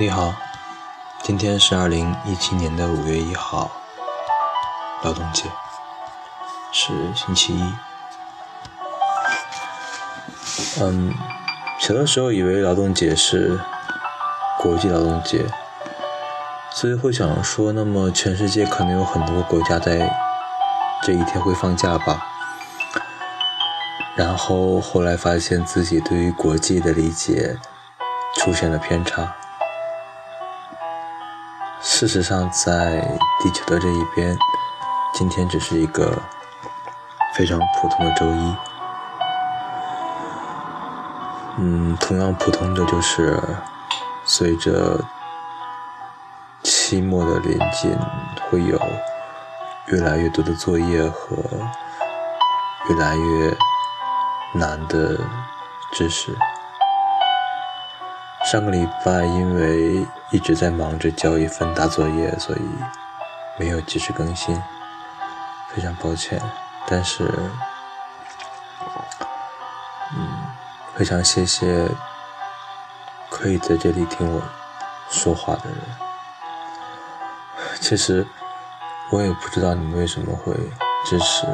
你好，今天是二零一七年的五月一号，劳动节，是星期一。嗯，小的时候以为劳动节是国际劳动节，所以会想说，那么全世界可能有很多国家在这一天会放假吧。然后后来发现自己对于国际的理解出现了偏差。事实上，在地球的这一边，今天只是一个非常普通的周一。嗯，同样普通的就是，随着期末的临近，会有越来越多的作业和越来越难的知识。上个礼拜因为一直在忙着交一份大作业，所以没有及时更新，非常抱歉。但是，嗯，非常谢谢可以在这里听我说话的人。其实我也不知道你们为什么会支持，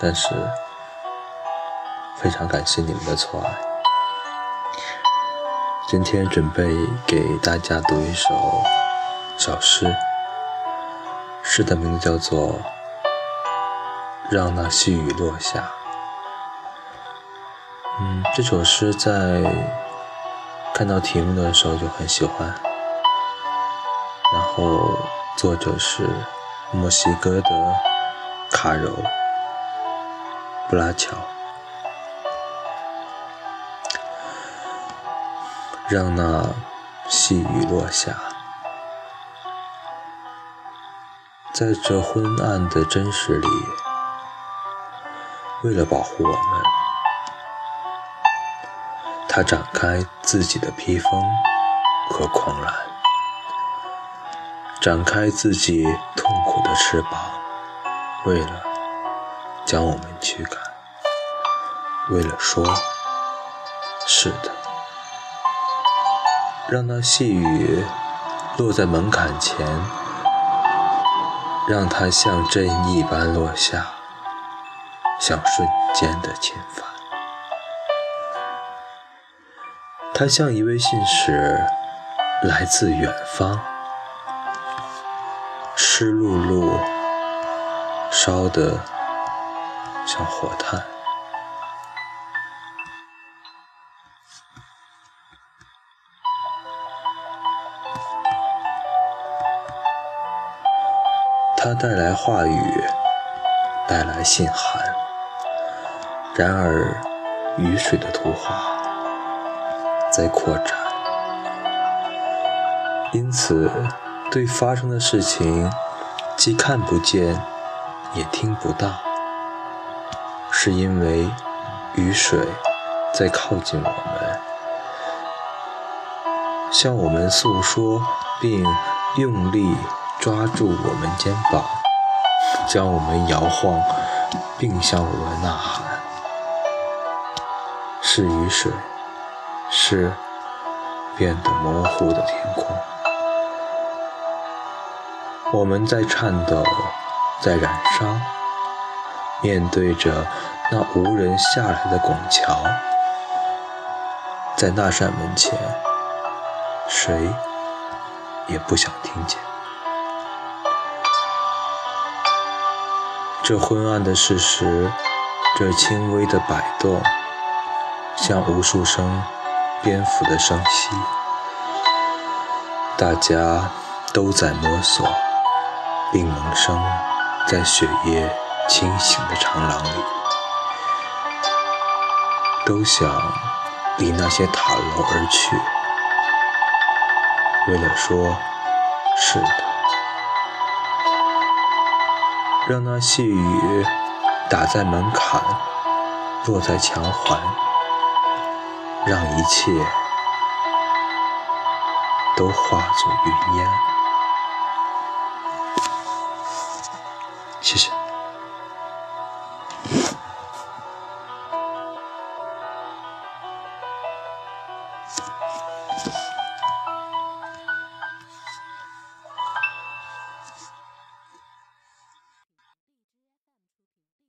但是非常感谢你们的错爱。今天准备给大家读一首小诗，诗的名字叫做《让那细雨落下》。嗯，这首诗在看到题目的时候就很喜欢，然后作者是墨西哥的卡柔·布拉乔。让那细雨落下，在这昏暗的真实里，为了保护我们，它展开自己的披风和狂澜，展开自己痛苦的翅膀，为了将我们驱赶，为了说，是的。让那细雨落在门槛前，让它像针一般落下，像瞬间的侵犯。它像一位信使，来自远方，湿漉漉，烧得像火炭。它带来话语，带来信函。然而，雨水的图画在扩展，因此对发生的事情既看不见，也听不到，是因为雨水在靠近我们，向我们诉说，并用力。抓住我们肩膀，将我们摇晃，并向我们呐喊。是雨水，是变得模糊的天空。我们在颤抖，在燃烧，面对着那无人下来的拱桥，在那扇门前，谁也不想听见。这昏暗的事实，这轻微的摆动，像无数声蝙蝠的声息。大家都在摸索，并萌生在雪夜清醒的长廊里，都想离那些塔楼而去，为了说是的。让那细雨打在门槛，落在墙环，让一切都化作云烟。谢谢。